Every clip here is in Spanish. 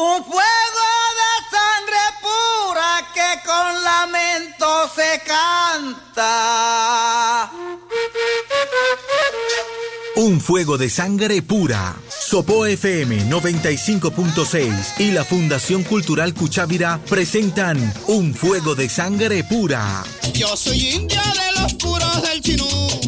Un fuego de sangre pura que con lamento se canta. Un fuego de sangre pura. Sopo FM 95.6 y la Fundación Cultural Cuchávira presentan Un fuego de sangre pura. Yo soy india de los puros del chinú.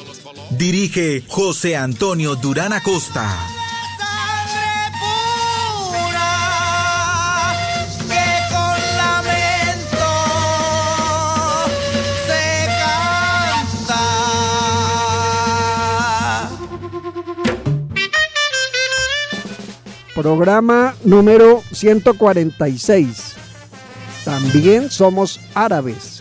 Dirige José Antonio Durán Acosta. Programa número 146. También somos árabes.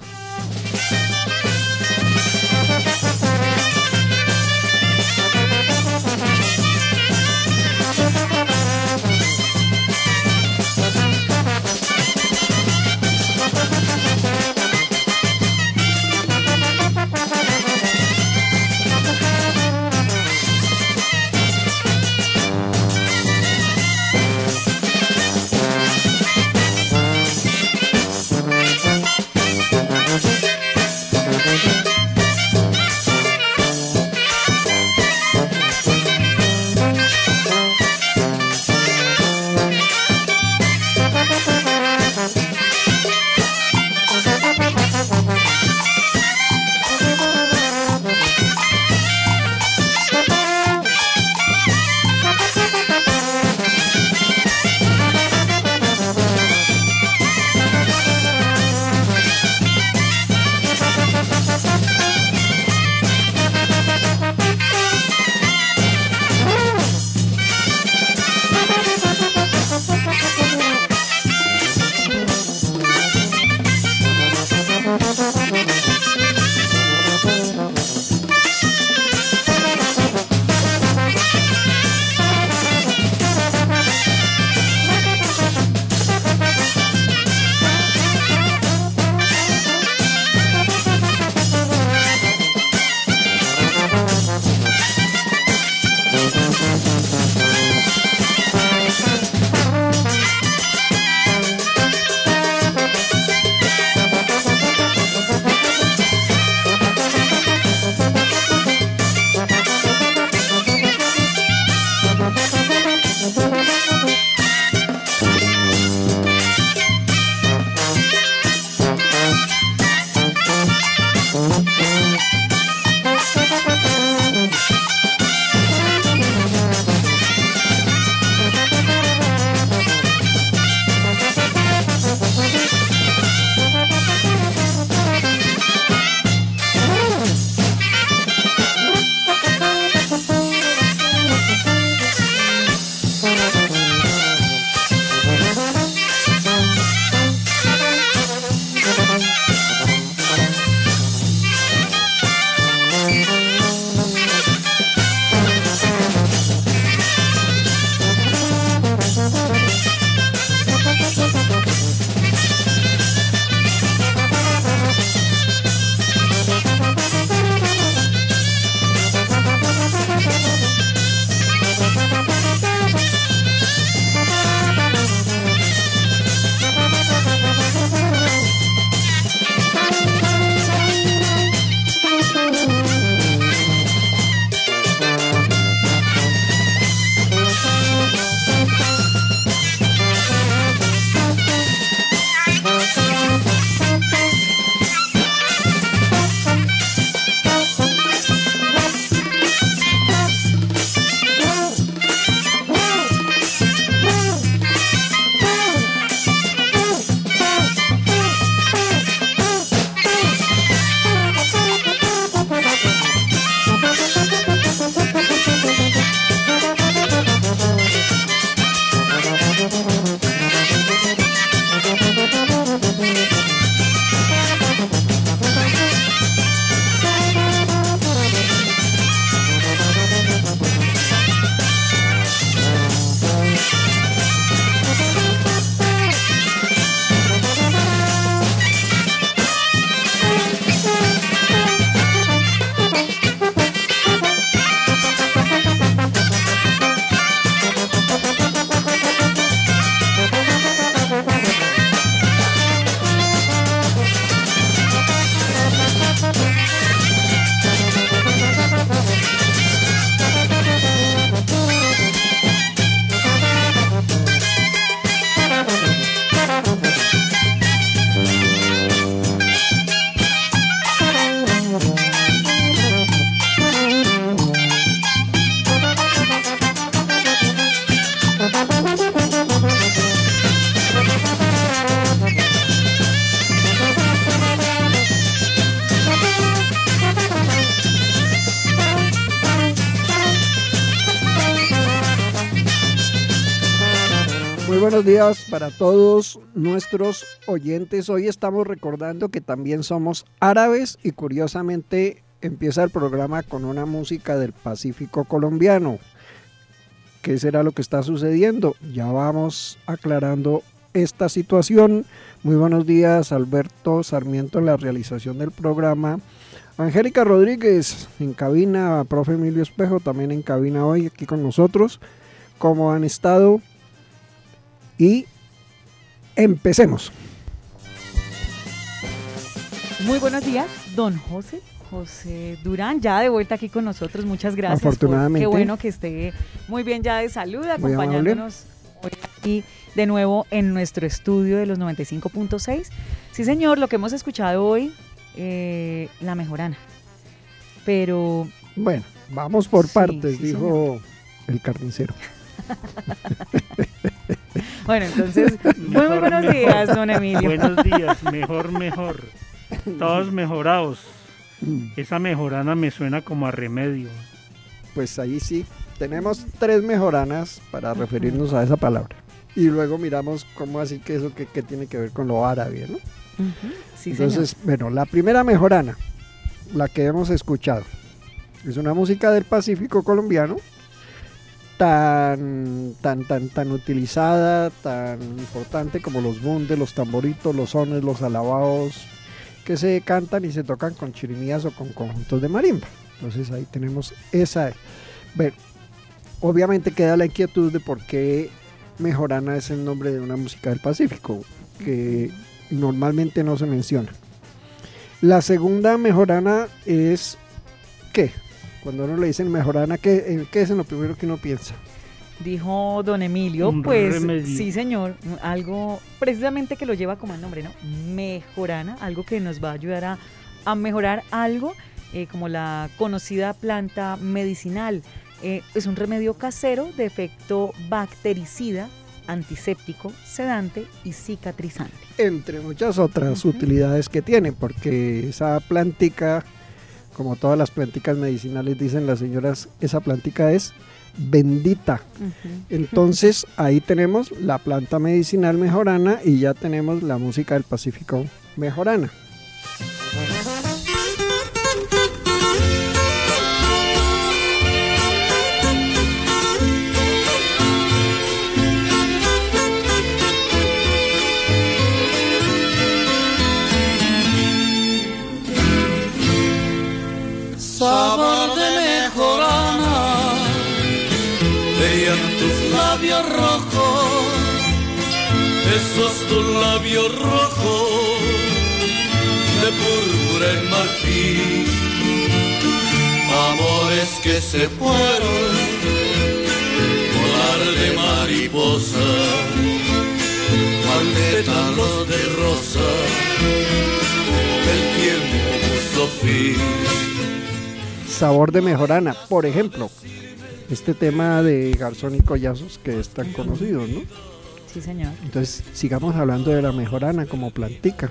Días para todos nuestros oyentes. Hoy estamos recordando que también somos árabes y curiosamente empieza el programa con una música del Pacífico colombiano. ¿Qué será lo que está sucediendo? Ya vamos aclarando esta situación. Muy buenos días, Alberto Sarmiento en la realización del programa. Angélica Rodríguez en cabina, profe Emilio Espejo también en cabina hoy aquí con nosotros. ¿Cómo han estado? Y empecemos. Muy buenos días, don José. José Durán, ya de vuelta aquí con nosotros. Muchas gracias. Afortunadamente. qué bueno que esté muy bien ya de salud, acompañándonos hoy aquí de nuevo en nuestro estudio de los 95.6. Sí, señor, lo que hemos escuchado hoy, eh, la mejorana. Pero Bueno, vamos por partes, sí, dijo el carnicero. bueno, entonces, muy, muy buenos días, don Emilio. Buenos días, mejor, mejor. Todos mejorados. Esa mejorana me suena como a remedio. Pues ahí sí, tenemos tres mejoranas para referirnos a esa palabra. Y luego miramos cómo así que eso que, que tiene que ver con lo árabe, ¿no? Sí, Entonces, bueno, la primera mejorana, la que hemos escuchado, es una música del Pacífico colombiano, tan, tan, tan, tan utilizada, tan importante como los bundes, los tamboritos, los sones, los alabados, que se cantan y se tocan con chirimías o con conjuntos de marimba. Entonces ahí tenemos esa. Bueno, obviamente queda la inquietud de por qué Mejorana es el nombre de una música del Pacífico, que normalmente no se menciona. La segunda mejorana es ¿qué? Cuando uno le dicen mejorana, ¿qué, qué es en lo primero que uno piensa? Dijo don Emilio, Un pues remedio. sí señor, algo precisamente que lo lleva como el nombre, ¿no? Mejorana, algo que nos va a ayudar a, a mejorar algo eh, como la conocida planta medicinal. Eh, es un remedio casero de efecto bactericida, antiséptico, sedante y cicatrizante. Entre muchas otras utilidades que tiene, porque esa plantica, como todas las planticas medicinales, dicen las señoras, esa plantica es bendita. Entonces ahí tenemos la planta medicinal mejorana y ya tenemos la música del Pacífico mejorana. Esos tus labios rojos, de púrpura en marfil, amores que se fueron, volar de mariposa, al pétalos de rosa, el tiempo puso fin. Sabor de mejorana, por ejemplo, este tema de Garzón y Collazos que es tan conocido, ¿no? Sí señor, Entonces sigamos hablando de la mejorana como plantica.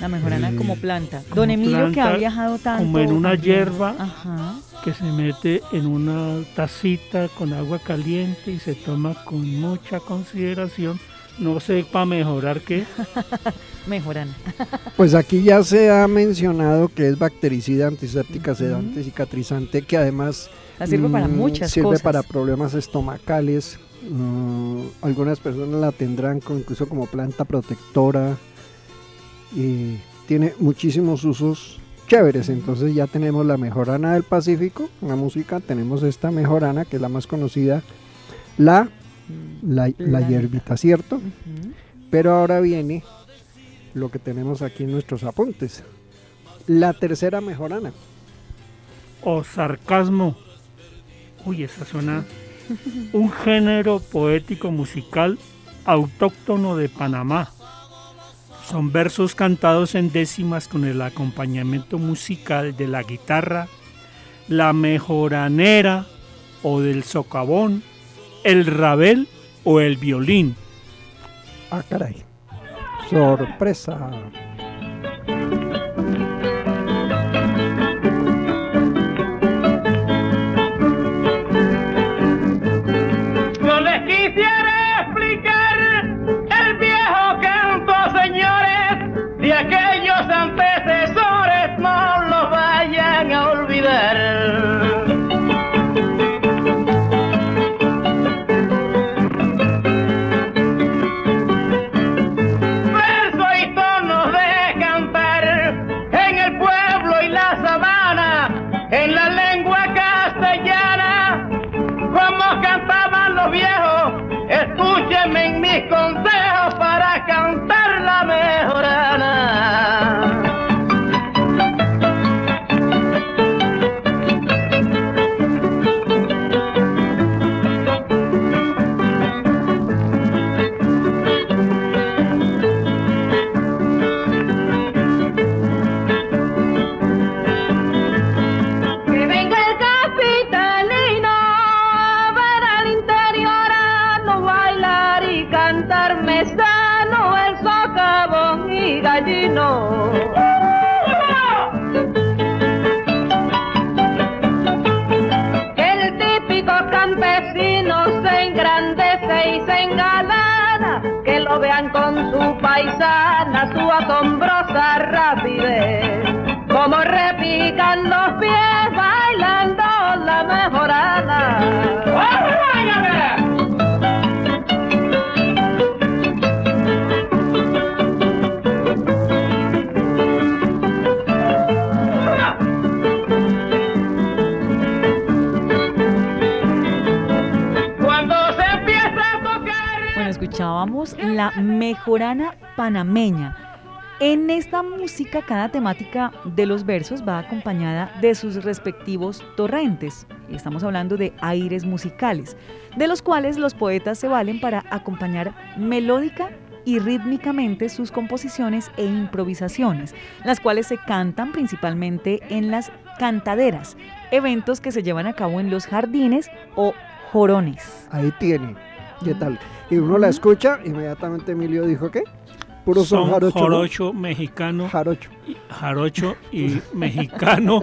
la mejorana Eh, como planta. como Don Emilio que ha viajado tanto. como en una también. hierba. Ajá. Que se mete en una tacita con agua caliente y se toma con mucha consideración. No sé para mejorar qué. Mejorana. Pues aquí ya se ha mencionado que es bactericida, antiséptica, Ujú. sedante, cicatrizante, que además La sirve para mm, muchas sirve cosas. para problemas estomacales. Mm, algunas personas la tendrán con- incluso como planta protectora. Y tiene muchísimos usos chéveres. Entonces ya tenemos la mejorana del Pacífico, la música. Tenemos esta mejorana que es la más conocida, la, la, hierbita, ¿cierto? Pero ahora viene lo que tenemos aquí en nuestros apuntes. La tercera mejorana. O sarcasmo. Uy, esa suena. Un género poético musical autóctono de Panamá. Son versos cantados en décimas con el acompañamiento musical de la guitarra, la mejoranera o del socavón, el rabel o el violín. Ah, caray. Sorpresa. El típico campesino se engrandece y se engalana, que lo vean con su paisana, su asombrosa rapidez, como repican los pies bailando la mejorana. La mejorana panameña. En esta música, cada temática de los versos va acompañada de sus respectivos torrentes. Estamos hablando de aires musicales, de los cuales los poetas se valen para acompañar melódica y rítmicamente sus composiciones e improvisaciones, las cuales se cantan principalmente en las cantaderas, eventos que se llevan a cabo en los jardines o jorones. Ahí tiene. ¿Qué tal? Y uno la escucha, inmediatamente Emilio dijo que puro son, Son jarocho. ¿no? jorocho mexicano, Jarocho. y- jarocho y mexicano,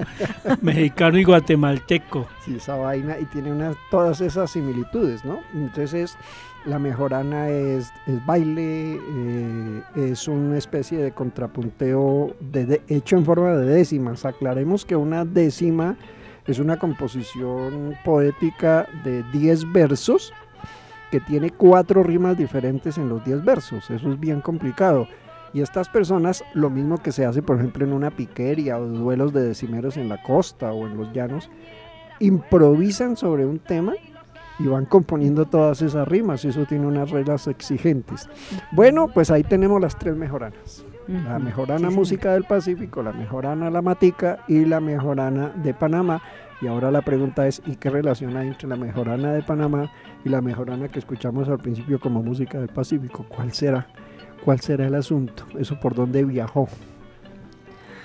mexicano y guatemalteco. Sí, esa vaina y tiene unas, todas esas similitudes, ¿no? Entonces, la mejorana es, es baile, eh, es una especie de contrapunteo de- de- hecho en forma de décimas. Aclaremos que una décima es una composición poética de 10 versos que tiene cuatro rimas diferentes en los 10 versos. Eso es bien complicado. Y estas personas, lo mismo que se hace, por ejemplo, en una piquería o duelos de decimeros en la costa o en los llanos, improvisan sobre un tema y van componiendo todas esas rimas. y Eso tiene unas reglas exigentes. Bueno, pues ahí tenemos las tres mejoranas. La mejorana Sí, música del Pacífico, la mejorana la matica y la mejorana de Panamá. Y ahora la pregunta es, ¿y qué relación hay entre la mejorana de Panamá y la mejorana que escuchamos al principio como música del Pacífico? ¿Cuál será? ¿Cuál será el asunto? ¿Eso por dónde viajó?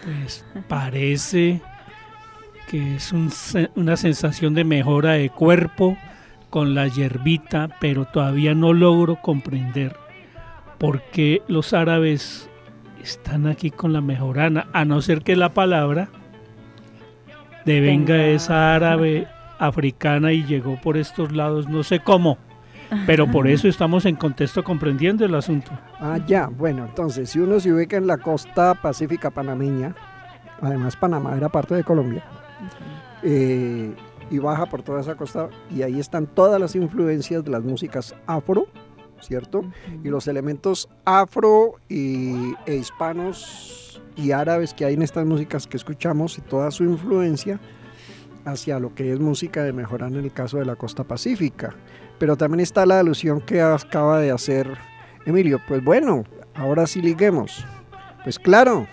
Pues parece que es una sensación de mejora de cuerpo con la hierbita, pero todavía no logro comprender por qué los árabes están aquí con la mejorana, a no ser que la palabra devenga Tenga- esa árabe africana y llegó por estos lados, no sé cómo, pero por eso estamos en contexto comprendiendo el asunto. Ah, ya, bueno, entonces, si uno se ubica en la costa pacífica panameña, además Panamá era parte de Colombia, eh, y baja por toda esa costa, y ahí están todas las influencias de las músicas afro, ¿cierto? Y los elementos afro y, e hispanos y árabes que hay en estas músicas que escuchamos y toda su influencia hacia lo que es música de mejorar en el caso de la costa pacífica. Pero también está la alusión que acaba de hacer Emilio. Pues bueno, ahora sí liguemos. Pues claro,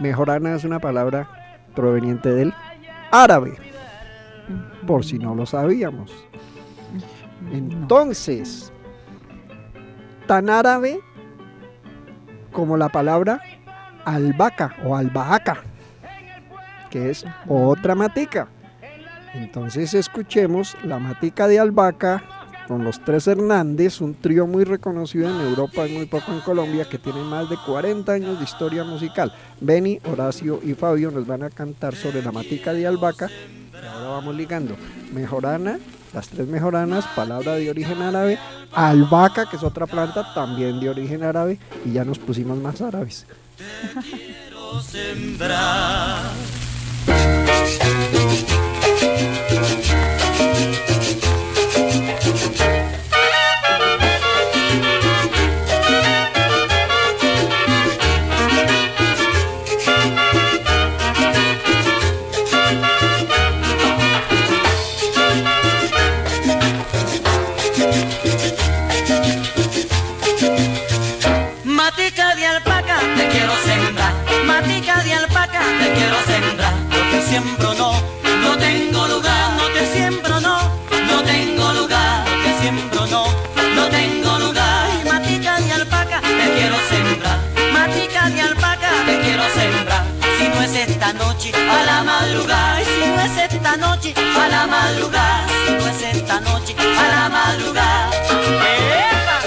mejorana es una palabra proveniente del árabe, por si no lo sabíamos. Entonces, tan árabe como la palabra albahaca o albahaca, que es otra matica. Entonces escuchemos la matica de albahaca con los tres Hernández, un trío muy reconocido en Europa y muy poco en Colombia, que tiene más de 40 años de historia musical. Benny, Horacio y Fabio nos van a cantar sobre la matica de albahaca. Y ahora vamos ligando. Mejorana, las tres mejoranas, palabra de origen árabe. Albahaca, que es otra planta, también de origen árabe. Y ya nos pusimos más árabes. Matica siembro, no, no tengo lugar. No te siembro, no, no tengo lugar. No te siembro, no, no tengo lugar. Ay, Matica de alpaca, te quiero sembrar. Matica de alpaca, te quiero sembrar. Si no es esta noche, a la madrugada. Si no es esta noche, a la madrugada. Si no es esta noche, a la madrugada. ¡Epa!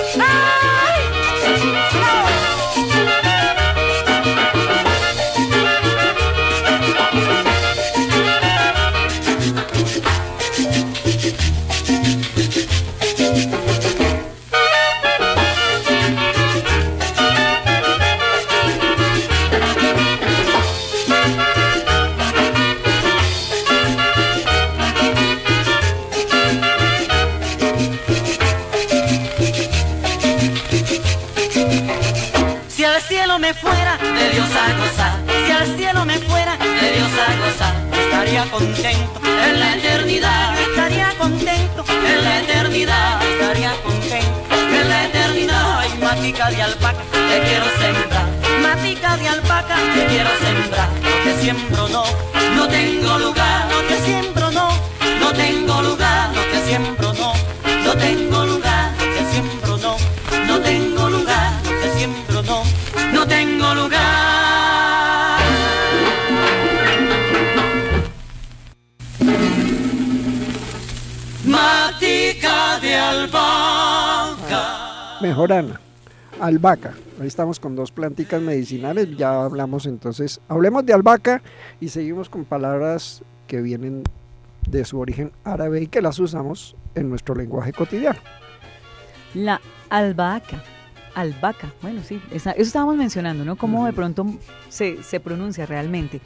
Albahaca. Ahí estamos con dos planticas medicinales. Ya hablamos entonces. Hablemos de albahaca y seguimos con palabras que vienen de su origen árabe y que las usamos en nuestro lenguaje cotidiano. La albahaca. Albahaca, bueno, sí, esa- eso estábamos mencionando, ¿no? Cómo de pronto se, se pronuncia realmente.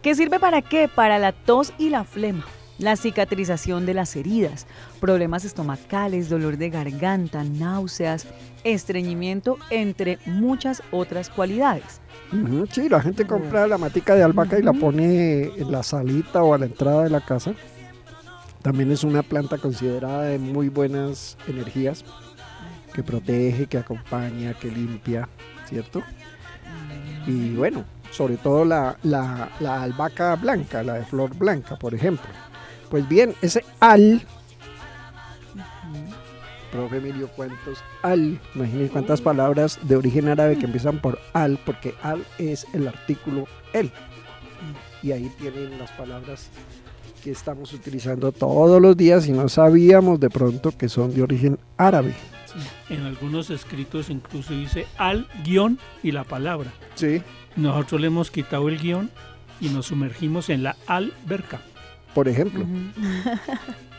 ¿Qué sirve para qué? Para la tos y la flema, la cicatrización de las heridas, problemas estomacales, dolor de garganta, náuseas, estreñimiento, entre muchas otras cualidades. Sí, la gente compra la matica de albahaca y la pone en la salita o a la entrada de la casa. También es una planta considerada de muy buenas energías, que protege, que acompaña, que limpia, ¿cierto? Y bueno, sobre todo la, la, la albahaca blanca, la de flor blanca, por ejemplo. Pues bien, ese al, profe Emilio, ¿cuántos al? Imagínense cuántas palabras de origen árabe que empiezan por al, porque al es el artículo el. Y ahí tienen las palabras que estamos utilizando todos los días y no sabíamos de pronto que son de origen árabe. En algunos escritos incluso dice al guion y la palabra. Sí. Nosotros le hemos quitado el guion y nos sumergimos en la alberca. Por ejemplo.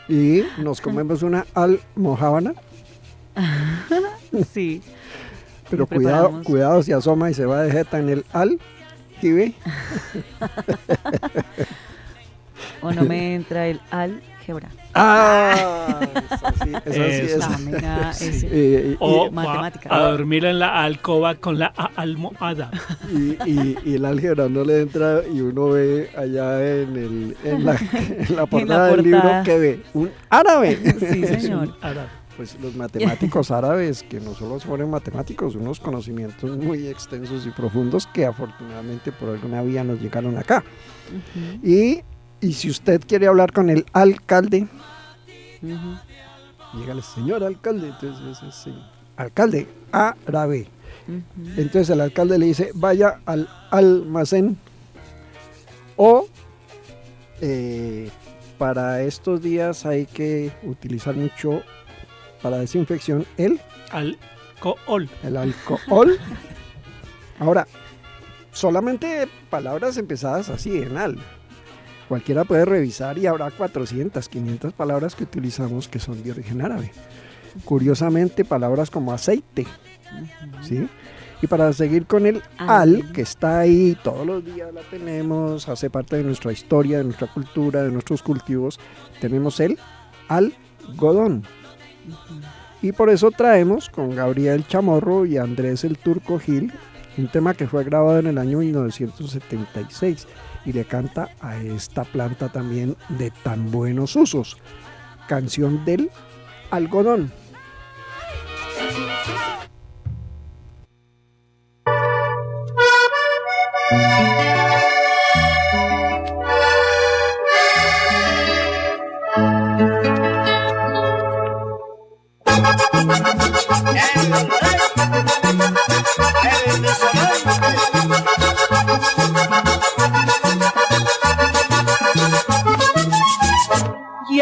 Y nos comemos una almojábana, Sí. pero cuidado, cuidado si asoma y se va de jeta en el al. ¿sí ve? O no me entra el álgebra. Ah, esa sí, esa sí Eso. Eh, O matemática. a dormir en la alcoba con la almohada. Y, y- y el álgebra no le entra y uno ve allá en, el, en, la, en la portada del libro que ve un árabe. Sí, señor. árabe. Pues los matemáticos árabes, que no solo son matemáticos, unos conocimientos muy extensos y profundos que afortunadamente por alguna vía nos llegaron acá. Y, y si usted quiere hablar con el alcalde, llega el señor alcalde, entonces ese sí, alcalde árabe. Entonces el alcalde le dice, vaya al almacén o eh, para estos días hay que utilizar mucho para desinfección el, Alcohol. el alcohol. Ahora, solamente palabras empezadas así en al. Cualquiera puede revisar y habrá 400, 500 palabras que utilizamos que son de origen árabe. Curiosamente, palabras como aceite, ¿sí? Y para seguir con el al, Al. que está ahí, todos los días la tenemos, hace parte de nuestra historia, de nuestra cultura, de nuestros cultivos, tenemos el algodón. Y por eso traemos con Gabriel Chamorro y Andrés el Turco Gil un tema que fue grabado en el año 1976 y le canta a esta planta también de tan buenos usos. Canción del algodón.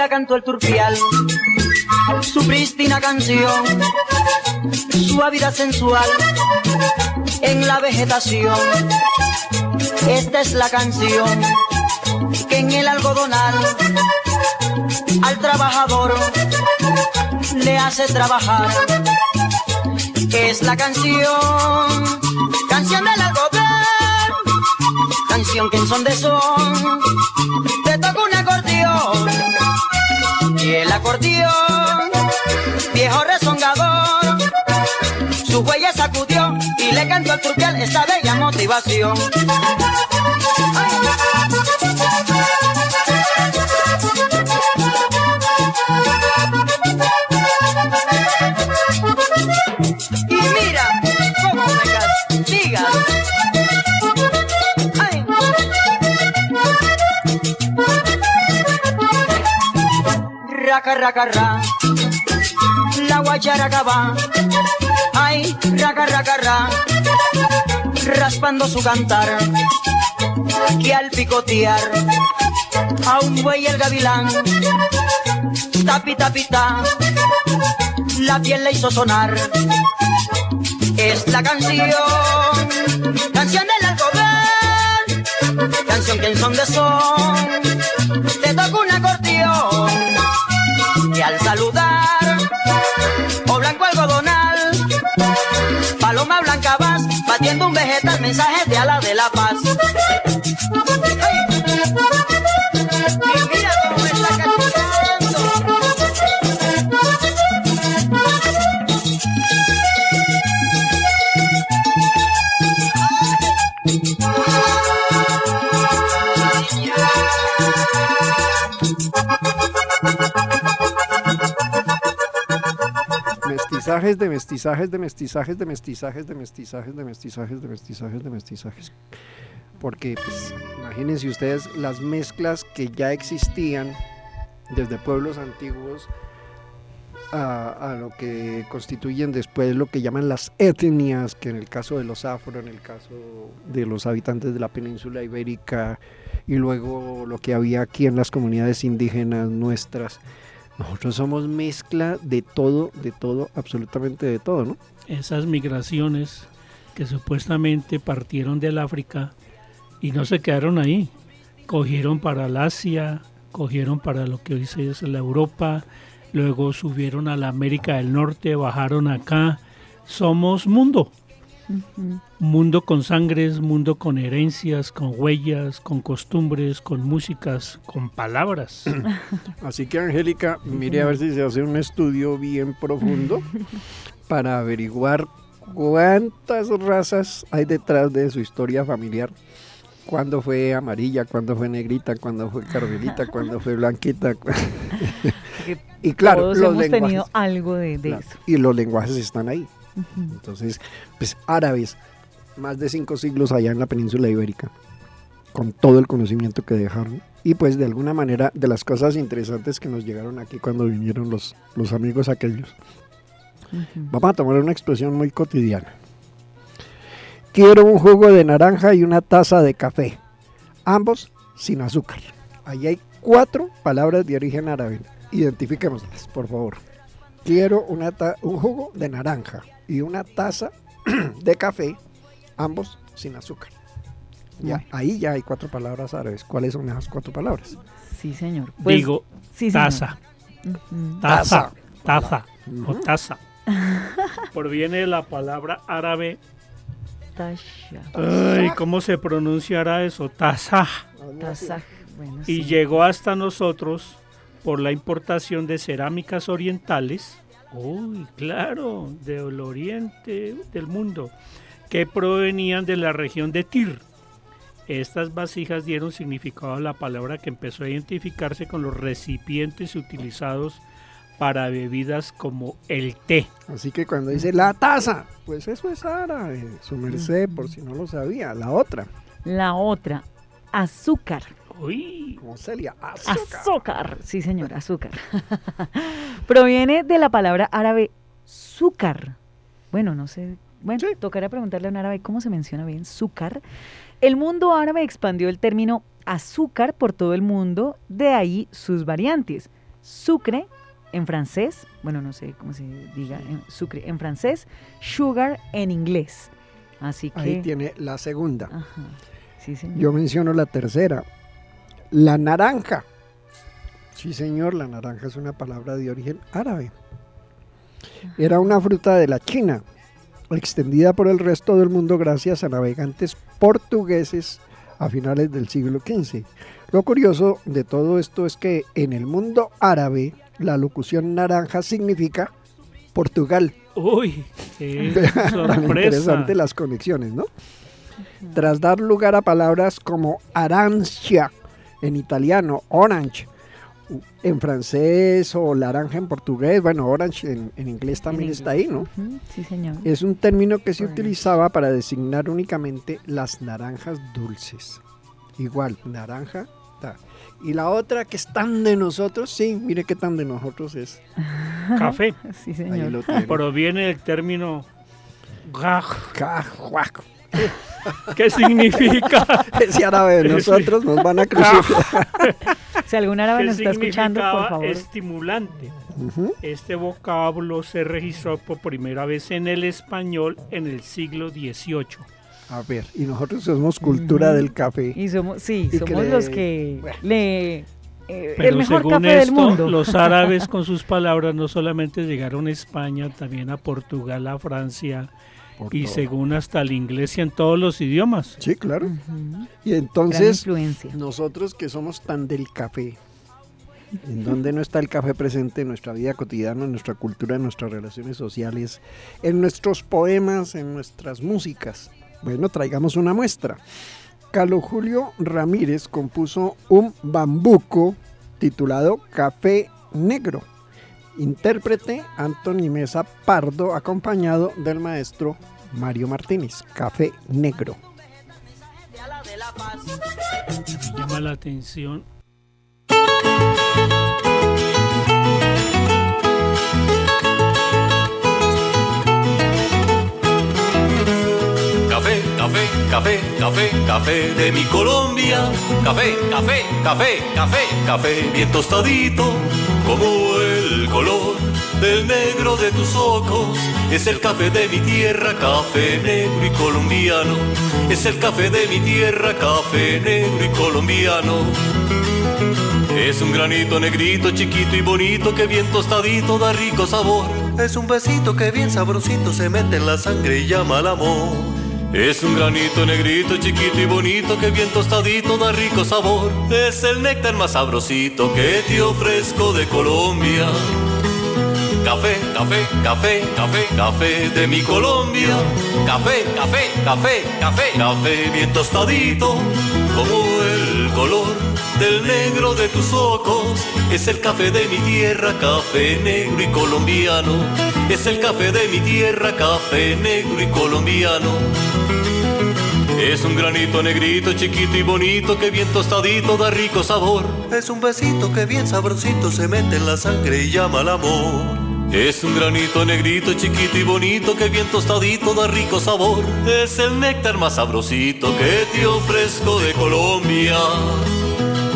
Cantó el turpial su prístina canción, suavidad sensual en la vegetación. Esta es la canción que en el algodonal al trabajador le hace trabajar. Es la canción, canción del algodón, canción que en son de son te toca un motivación. Raca, raca, ra. La guacharaca va. Ay, raca, raca, ra. Raspando su cantar. Que al picotear a un buey el gavilán. Tapi, tapi, ta. La piel le hizo sonar. Es la canción, canción del algodón, canción que en son de son la paz. Mestizajes de mestizajes de mestizajes de mestizajes de mestizajes de mestizajes de mestizajes de mestizajes. Porque, pues, imagínense ustedes las mezclas que ya existían desde pueblos antiguos a, a lo que constituyen después lo que llaman las etnias, que en el caso de los afro, en el caso de los habitantes de la península ibérica, y luego lo que había aquí en las comunidades indígenas nuestras. Nosotros somos mezcla de todo, de todo, absolutamente de todo, ¿no? Esas migraciones que supuestamente partieron del África y no se quedaron ahí. Cogieron para el Asia, cogieron para lo que hoy se es la Europa, luego subieron a la América del Norte, bajaron acá. Somos mundo. Mundo con sangres, mundo con herencias, con huellas, con costumbres, con músicas, con palabras. Así que Angélica, mire a ver si se hace un estudio bien profundo para averiguar cuántas razas hay detrás de su historia familiar. Cuándo fue amarilla, cuándo fue negrita, cuándo fue carmelita, cuándo fue blanquita. Y claro, todos los hemos lenguajes. tenido algo de, de Claro, eso. Y los lenguajes están ahí. Entonces, pues árabes, más de cinco siglos allá en la península ibérica, con todo el conocimiento que dejaron. Y pues de alguna manera de las cosas interesantes que nos llegaron aquí cuando vinieron los, los amigos aquellos. Vamos a tomar una expresión muy cotidiana. Quiero un jugo de naranja y una taza de café, ambos sin azúcar. Ahí hay cuatro palabras de origen árabe. Identifiquémoslas, por favor. Quiero una ta- un jugo de naranja y una taza de café, ambos sin azúcar. Ya, ahí ya hay cuatro palabras árabes. ¿Cuáles son esas cuatro palabras? Sí, señor. Pues, Digo, sí, señor. taza, taza, taza o taza. Proviene de la palabra árabe. Tasha. Ay, ¿cómo se pronunciará eso? Taza. Tasaj. Bueno, y sí. llegó hasta nosotros por la importación de cerámicas orientales, uy, claro, del oriente del mundo, que provenían de la región de Tir. Estas vasijas dieron significado a la palabra que empezó a identificarse con los recipientes utilizados para bebidas como el té. Así que cuando dice la taza, pues eso es árabe. Su merced, por si no lo sabía. La otra, La otra, azúcar. Uy, como Celia, azúcar. Azúcar. Sí, señor, azúcar. Proviene de la palabra árabe zúcar. Bueno, no sé. Bueno, Sí. tocará preguntarle a un árabe cómo se menciona bien zúcar. El mundo árabe expandió el término azúcar por todo el mundo, de ahí sus variantes. Sucre en francés, bueno, no sé cómo se diga, en- sucre en francés, sugar en inglés. Así que... Ahí tiene la segunda. Ajá. Sí, señor. Yo menciono la tercera. La naranja. Sí, señor, la naranja es una palabra de origen árabe. Era una fruta de la China, extendida por el resto del mundo gracias a navegantes portugueses a finales del siglo XV. Lo curioso de todo esto es que en el mundo árabe la locución naranja significa Portugal. Uy, qué Tan interesante las conexiones, ¿no? Tras dar lugar a palabras como arancia en italiano, orange en francés o naranja en portugués, bueno, orange en, en inglés también En está ahí. ¿no? Sí, señor. Es un término que se Orange. utilizaba para designar únicamente las naranjas dulces. Igual, naranja. ta. Y la otra que es tan de nosotros, sí, mire qué tan de nosotros es. Café. Sí, Ahí señor. lo tiene. Proviene del término gaj. Cajuaco. ¿Qué significa? Ese árabe de nosotros nos van a crucificar. Si algún árabe ¿Qué nos está escuchando, por favor. estimulante? Ujú. Este vocablo se registró por primera vez en el español en el siglo XVIII. A ver, y nosotros somos cultura Ujú. del café. Y somos, sí, Y que somos le- los que bueno. le... eh, Pero el mejor según café esto, del mundo. los árabes con sus palabras no solamente llegaron a España, también a Portugal, a Francia Por y todo. según hasta el inglés y en todos los idiomas. Sí, claro. Y entonces, influencia. nosotros que somos tan del café, ¿en dónde no está el café presente en nuestra vida cotidiana, en nuestra cultura, en nuestras relaciones sociales, en nuestros poemas, en nuestras músicas? Bueno, traigamos una muestra. Carlos Julio Ramírez compuso un bambuco titulado Café Negro. Intérprete Anthony Mesa Pardo, acompañado del maestro Mario Martínez. Café Negro. Me llama la atención. Café, café, café, café, café de mi Colombia. Café, café, café, café, café bien tostadito, como el color del negro de tus ojos. Es el café de mi tierra, café negro y colombiano. Es el café de mi tierra, café negro y colombiano. Es un granito negrito, chiquito y bonito, que bien tostadito da rico sabor. Es un besito que bien sabrosito se mete en la sangre y llama al amor. Es un granito negrito, chiquito y bonito, que bien tostadito da rico sabor. Es el néctar más sabrosito que te ofrezco de Colombia. Café, café, café, café, café de mi Colombia. Café, café, café, café, café bien tostadito, como el color del negro de tus ojos. Es el café de mi tierra, café negro y colombiano. Es el café de mi tierra, café negro y colombiano. Es un granito negrito, chiquito y bonito, que bien tostadito da rico sabor. Es un besito que bien sabrosito se mete en la sangre y llama al amor. Es un granito negrito, chiquito y bonito, que bien tostadito da rico sabor. Es el néctar más sabrosito que te ofrezco de Colombia.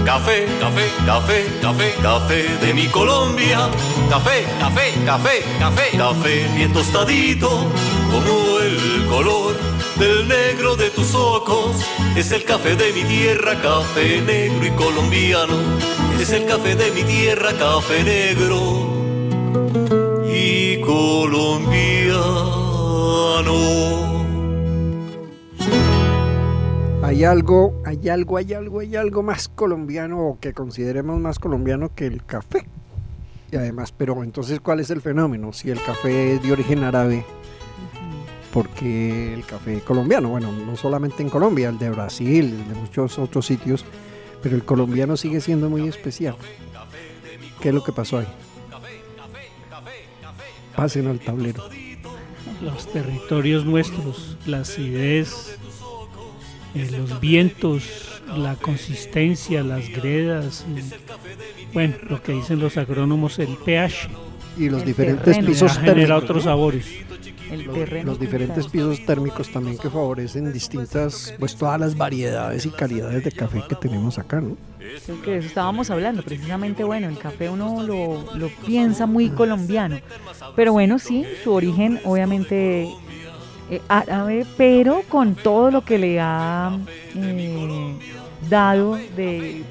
Café, café, café, café, café de mi Colombia. Café, café, café, café, café bien tostadito, como el color del negro de tus ojos. Es el café de mi tierra, café negro y colombiano. Es el café de mi tierra, café negro y colombiano. Hay algo, hay algo, hay algo, hay algo más colombiano o que consideremos más colombiano que el café. Y además, pero entonces, ¿cuál es el fenómeno? Si el café es de origen árabe, porque el café colombiano, bueno, no solamente en Colombia, el de Brasil, el de muchos otros sitios, pero el colombiano sigue siendo muy especial. ¿Qué es lo que pasó ahí? Pasen al tablero. Los territorios nuestros, la acidez, eh, los vientos, la consistencia, las gredas, y, bueno, lo que dicen los agrónomos, el pH, Y los El diferentes terreno. pisos ya genera térmicos. otros sabores. El los, terreno los diferentes pisos térmicos también que favorecen distintas, pues todas las variedades y calidades de café que tenemos acá, ¿no? Creo que de eso estábamos hablando, precisamente, bueno, el café uno lo, lo piensa muy colombiano, pero bueno, sí, su origen obviamente eh, árabe, pero con todo lo que le ha eh, dado de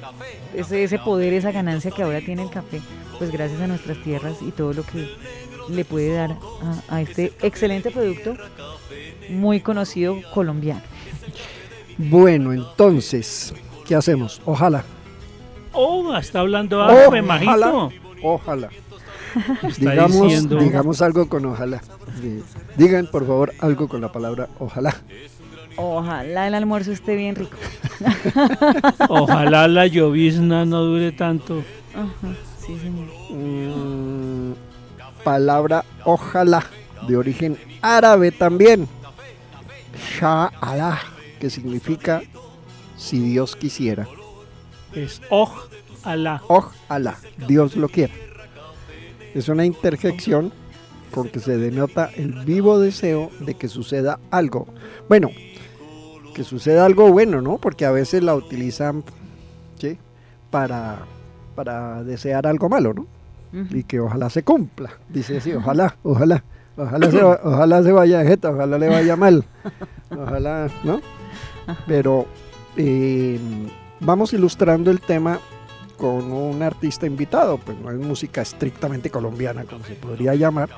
ese, ese poder, esa ganancia que ahora tiene el café, pues gracias a nuestras tierras y todo lo que le puede dar a, a este excelente producto muy conocido colombiano. Bueno, entonces, ¿qué hacemos? Ojalá, Oh, está hablando algo, me ojalá, imagino. ojalá Digamos, diciendo digamos algo con ojalá. Digan, por favor, algo con la palabra ojalá. Ojalá el almuerzo esté bien rico. ojalá la llovizna no dure tanto. Ajá, sí, señor. Mm, palabra ojalá, de origen árabe también. Sha'ala, que significa si Dios quisiera. Es ojalá. Ojalá, Dios lo quiera. Es una interjección con que se denota el vivo deseo de que suceda algo. Bueno, que suceda algo bueno, ¿no? Porque a veces la utilizan ¿sí? para, para desear algo malo, ¿no? Y que ojalá se cumpla. Dice así, ojalá, ojalá. Ojalá se, va- ojalá se vaya jeta, ojalá le vaya mal. Ojalá, ¿no? Pero eh, vamos ilustrando el tema con un artista invitado, pues no es música estrictamente colombiana, como se podría llamar,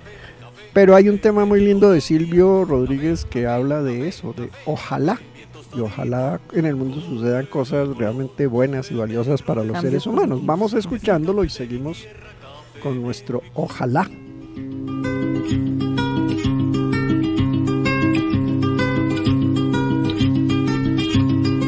pero hay un tema muy lindo de Silvio Rodríguez que habla de eso, de ojalá, y ojalá en el mundo sucedan cosas realmente buenas y valiosas para los seres humanos. Vamos escuchándolo y seguimos con nuestro ojalá.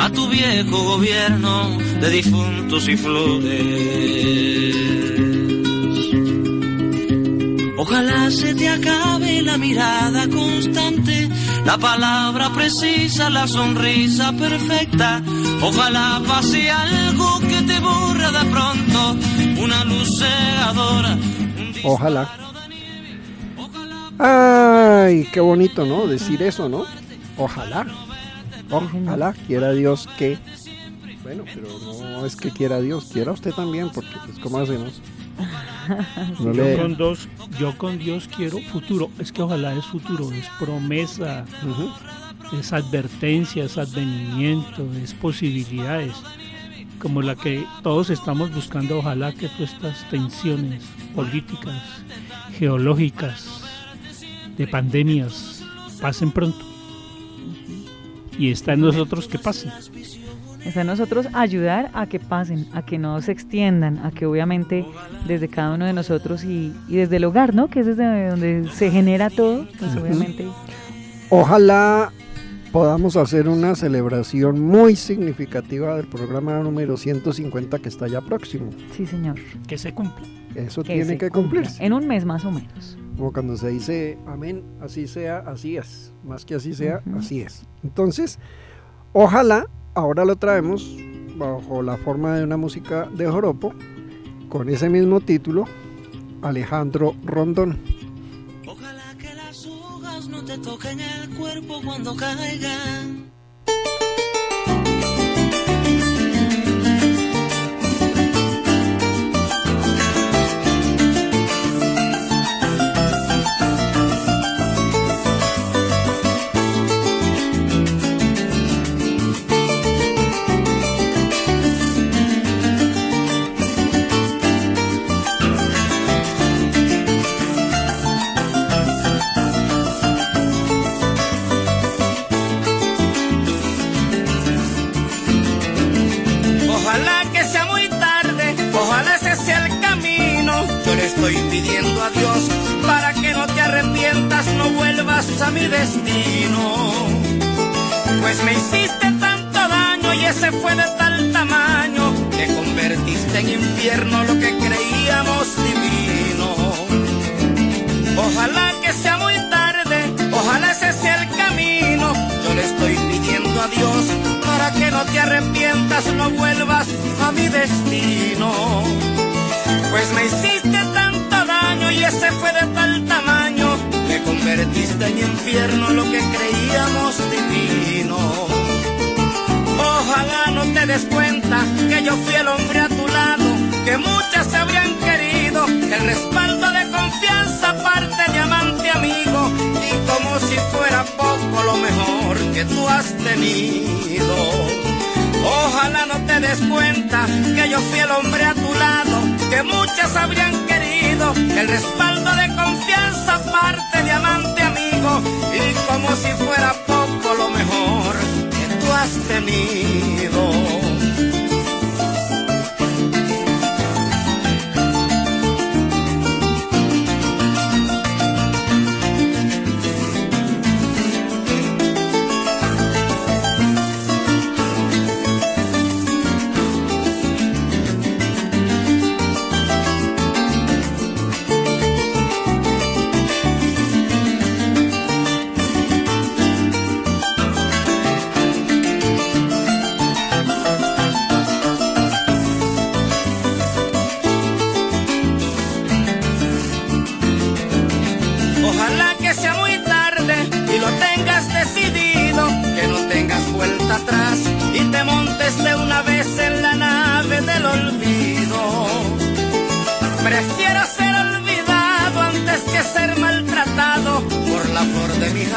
A tu viejo gobierno de difuntos y flores. Ojalá se te acabe la mirada constante, la palabra precisa, la sonrisa perfecta. Ojalá pase algo que te borre de pronto, una luz cegadora. un Ojalá. Ay, qué bonito, ¿no? Decir eso, ¿no? Ojalá. Ojalá quiera Dios que... Bueno, pero no es que quiera Dios, quiera usted también, porque pues ¿cómo hacemos? No Yo le- con, dos, yo con Dios quiero futuro. Es que ojalá es futuro, es promesa, es advertencia, es advenimiento, es posibilidades. Como la que todos estamos buscando, ojalá que todas estas tensiones políticas, geológicas, de pandemias, pasen pronto. Y está en nosotros que pasen. Está en nosotros ayudar a que pasen, a que no se extiendan, a que obviamente desde cada uno de nosotros y, y desde el hogar, ¿no? Que es desde donde se genera todo, pues obviamente Ojalá podamos hacer una celebración muy significativa del programa número 150 que está ya próximo. sí, señor. Que se cumpla. Eso Que tiene que cumpla. cumplirse. En un mes más o menos. Como cuando se dice amén, así sea, así es. Más que así sea, así es. Entonces, ojalá ahora lo traemos bajo la forma de una música de joropo con ese mismo título, Alejandro Rondón te toquen el cuerpo cuando caigan a mi destino. Pues me hiciste tanto daño y ese fue de tal tamaño que convertiste en infierno lo que creíamos divino. Ojalá que sea muy tarde, ojalá ese sea el camino. Yo le estoy pidiendo a Dios para que no te arrepientas, no vuelvas a mi destino. Pues me hiciste tanto daño y ese fue de tal tamaño convertiste en infierno lo que creíamos divino. Ojalá no te des cuenta que yo fui el hombre a tu lado, que muchas habrían querido, el respaldo de confianza, parte de amante amigo, y como si fuera poco lo mejor que tú has tenido. Ojalá no te des cuenta que yo fui el hombre a tu lado, que muchas habrían querido, el respaldo parte de amante amigo, y como si fuera poco lo mejor que tú has tenido.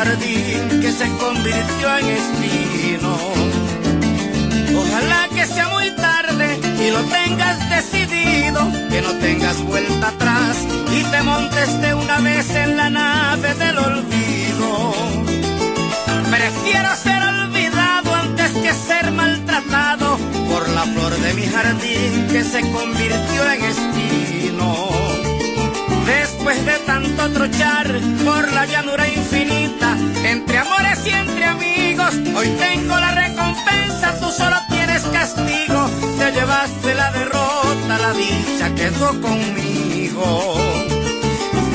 Jardín que se convirtió en espino. Ojalá que sea muy tarde y lo tengas decidido, que no tengas vuelta atrás y te montes de una vez en la nave del olvido. Prefiero ser olvidado antes que ser maltratado por la flor de mi jardín que se convirtió en espino. Después de tanto trochar por la llanura infinita, entre amores y entre amigos, hoy tengo la recompensa, tú solo tienes castigo. Te llevaste la derrota, la dicha quedó conmigo.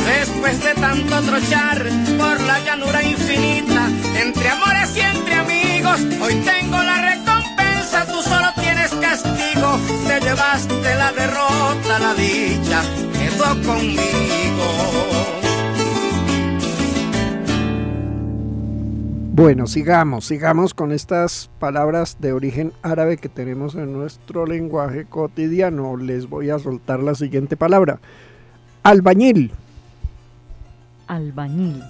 Después de tanto trochar por la llanura infinita, entre amores y entre amigos, hoy tengo la recompensa, tú solo tienes castigo. Te llevaste la derrota, la dicha conmigo. Bueno, sigamos, sigamos con estas palabras de origen árabe que tenemos en nuestro lenguaje cotidiano. Les voy a soltar la siguiente palabra. Albañil. Albañil.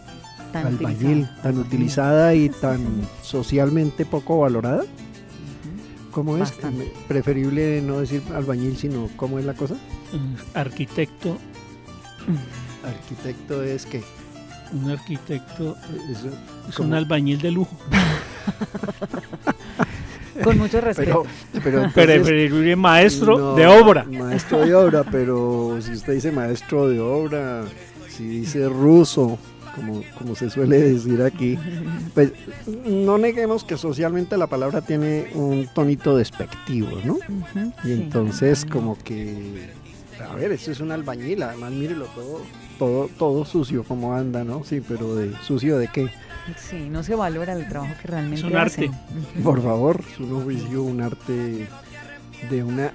Tan Albañil, tan utilizada y tan socialmente poco valorada. ¿Cómo es? Bastante. Preferible no decir albañil, sino ¿cómo es la cosa? Mm, Arquitecto, Arquitecto es que un arquitecto es, un albañil de lujo. Con mucho respeto. pero, pero entonces- Preferible maestro No, de obra. Maestro de obra, pero si usted dice maestro de obra, si dice ruso, como, como se suele decir aquí, pues no neguemos que socialmente la palabra tiene un tonito despectivo, ¿no? Y sí, entonces como que, a ver, eso es un albañil, además mírelo todo, todo, todo sucio como anda, ¿no? Sí, pero de sucio de qué? Sí, no se valora el trabajo que realmente Es un hacen. arte. Por favor, es un oficio, un arte de una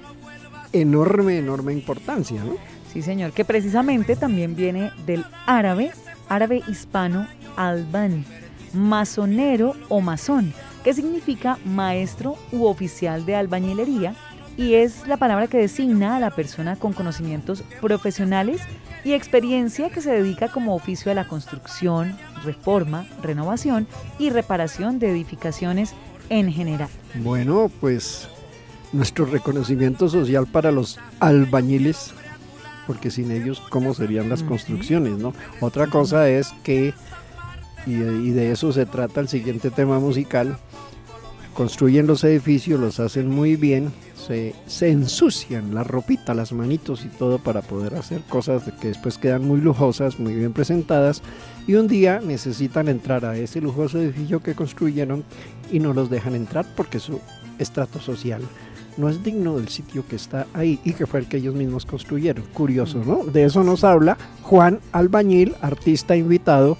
enorme, enorme importancia, ¿no? Sí, señor, que precisamente también viene del árabe, árabe hispano alban, masonero o masón, que significa maestro u oficial de albañilería y es la palabra que designa a la persona con conocimientos profesionales y experiencia que se dedica como oficio a la construcción, reforma, renovación y reparación de edificaciones en general. Bueno, pues nuestro reconocimiento social para los albañiles, porque sin ellos, ¿cómo serían las construcciones? ¿no? Otra cosa es que, y de, y de eso se trata el siguiente tema musical, construyen los edificios, los hacen muy bien, se, se ensucian la ropita, las manitos y todo para poder hacer cosas que después quedan muy lujosas, muy bien presentadas, y un día necesitan entrar a ese lujoso edificio que construyeron y no los dejan entrar porque su estrato social no es digno del sitio que está ahí y que fue el que ellos mismos construyeron. Curioso, ¿no? De eso nos habla Juan Albañil, artista invitado,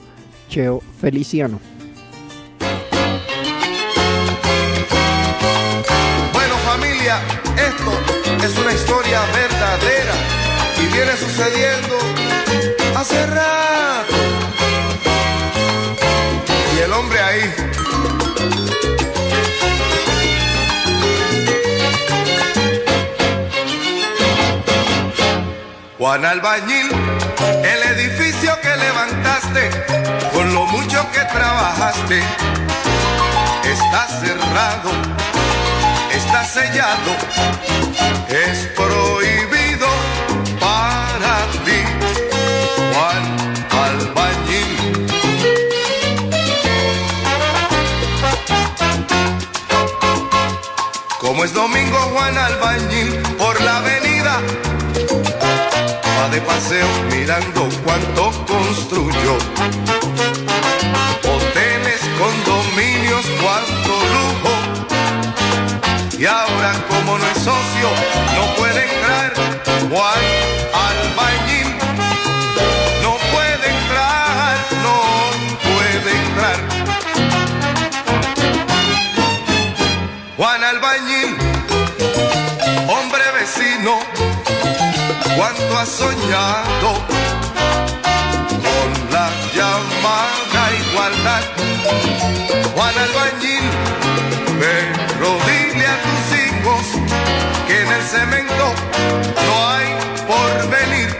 Cheo Feliciano. Bueno familia, esto es una historia verdadera y viene sucediendo hace rato. Y el hombre ahí. Juan Albañil, el edificio que levantaste, con lo mucho que trabajaste, está cerrado está sellado, es prohibido para ti, Juan Albañil. Como es domingo Juan Albañil por la avenida, de paseo mirando cuánto construyó. Hoteles, condominios, cuánto lujo. Y ahora como no es socio, no puede entrar Juan Albañil. No puede entrar, no puede entrar. Juan Albañil, hombre vecino, cuánto ha soñado con la llamada igualdad. Juan Albañil, pero dile a tus hijos que en el cemento no hay porvenir.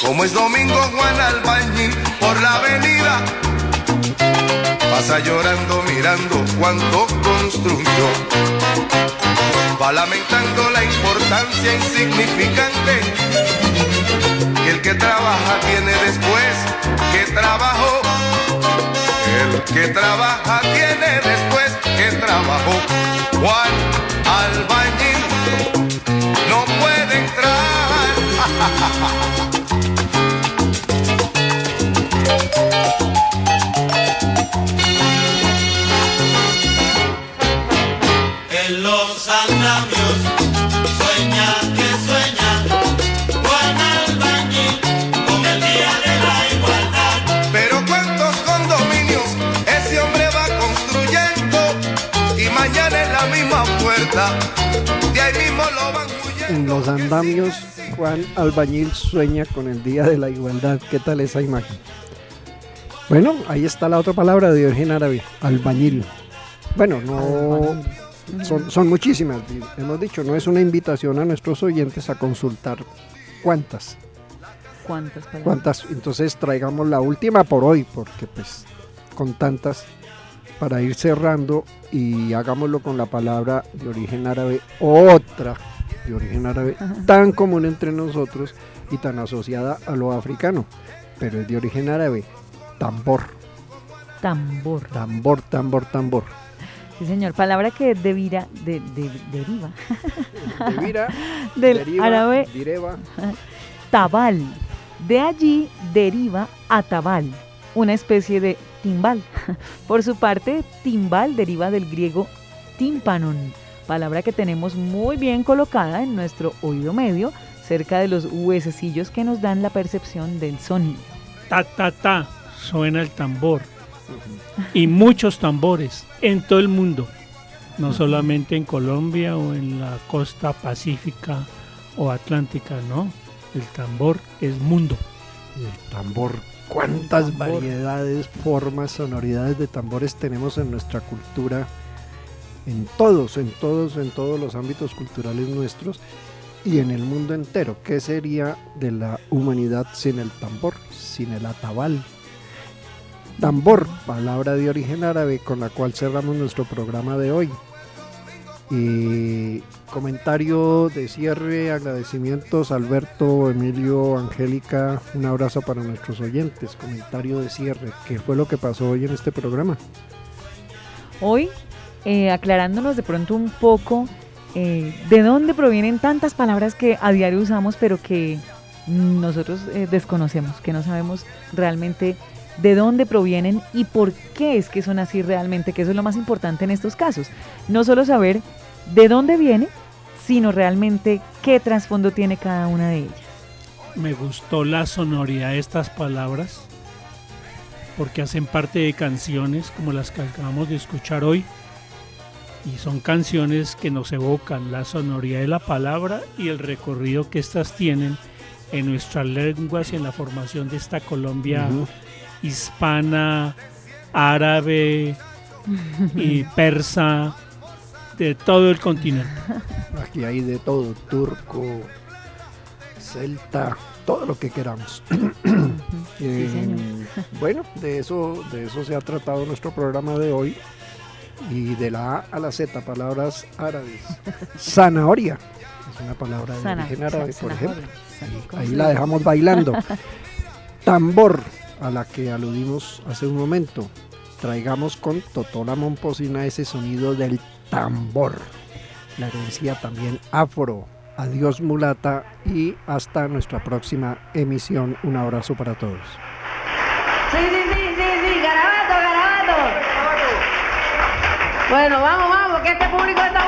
Como es domingo Juan Albañil por la avenida, pasa llorando mirando cuánto construyó. Va lamentando la importancia insignificante el que trabaja tiene después que trabajó. El que trabaja tiene después que trabajó. Juan Albañil En los andamios, Juan Albañil sueña con el Día de la Igualdad. ¿Qué tal esa imagen? Bueno, ahí está la otra palabra de origen árabe, albañil. Bueno, no son, son muchísimas. Hemos dicho, no es una invitación a nuestros oyentes a consultar cuántas, ¿Cuántas palabras? cuántas. Entonces traigamos la última por hoy, porque pues con tantas para ir cerrando y hagámoslo con la palabra de origen árabe, otra de origen árabe tan común entre nosotros y tan asociada a lo africano, pero es de origen árabe, tambor, Tambor. tambor, tambor, tambor. Sí, señor. Palabra que devira, de, de- deriva Devira, del deriva, árabe direva, tabal. De allí deriva a tabal, una especie de timbal. Por su parte, timbal deriva del griego tímpanon, palabra que tenemos muy bien colocada en nuestro oído medio, cerca de los huesecillos que nos dan la percepción del sonido. Ta, ta, ta, suena el tambor. Y muchos tambores en todo el mundo, no solamente en Colombia o en la costa pacífica o atlántica, no. El tambor es mundo. el tambor cuántas Tambor. variedades, formas, sonoridades de tambores tenemos en nuestra cultura, en todos, en todos, en todos los ámbitos culturales nuestros y en el mundo entero. ¿Qué sería de la humanidad sin el tambor, sin el atabal? Tambor, palabra de origen árabe con la cual cerramos nuestro programa de hoy. Y comentario de cierre, agradecimientos Alberto, Emilio, Angélica, un abrazo para nuestros oyentes. Comentario de cierre, ¿qué fue lo que pasó hoy en este programa? Hoy, eh, aclarándonos de pronto un poco eh, de dónde provienen tantas palabras que a diario usamos, pero que nosotros eh, desconocemos, que no sabemos realmente de dónde provienen y por qué es que son así realmente, que eso es lo más importante en estos casos. No solo saber de dónde viene, sino realmente qué trasfondo tiene cada una de ellas. Me gustó la sonoridad de estas palabras porque hacen parte de canciones como las que acabamos de escuchar hoy y son canciones que nos evocan la sonoridad de la palabra y el recorrido que estas tienen en nuestras lenguas y en la formación de esta Colombia hispana, árabe y persa de todo el continente. Aquí hay de todo, turco, celta, todo lo que queramos. Eh, bueno, de eso, de eso se ha tratado nuestro programa de hoy. Y de la A a la Z, palabras árabes. Zanahoria, es una palabra de Sana- origen árabe, por ejemplo. Sa- ¿cómo Ahí la dejamos bailando. Tambor, a la que aludimos hace un momento. Traigamos con Totola Momposina ese sonido del tambor. La herencia también afro. Adiós mulata y hasta nuestra próxima emisión. Un abrazo para todos. Bueno, vamos, vamos, que este público está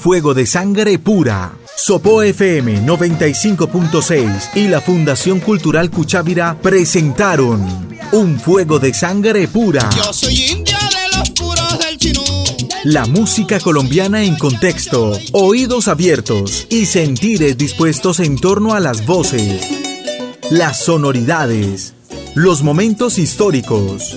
fuego de sangre pura. Sopo FM 95.6 y la Fundación Cultural Cuchávira presentaron Un fuego de sangre pura. Yo soy india de los puros del chinú. La música colombiana en contexto, oídos abiertos y sentires dispuestos en torno a las voces, las sonoridades, los momentos históricos,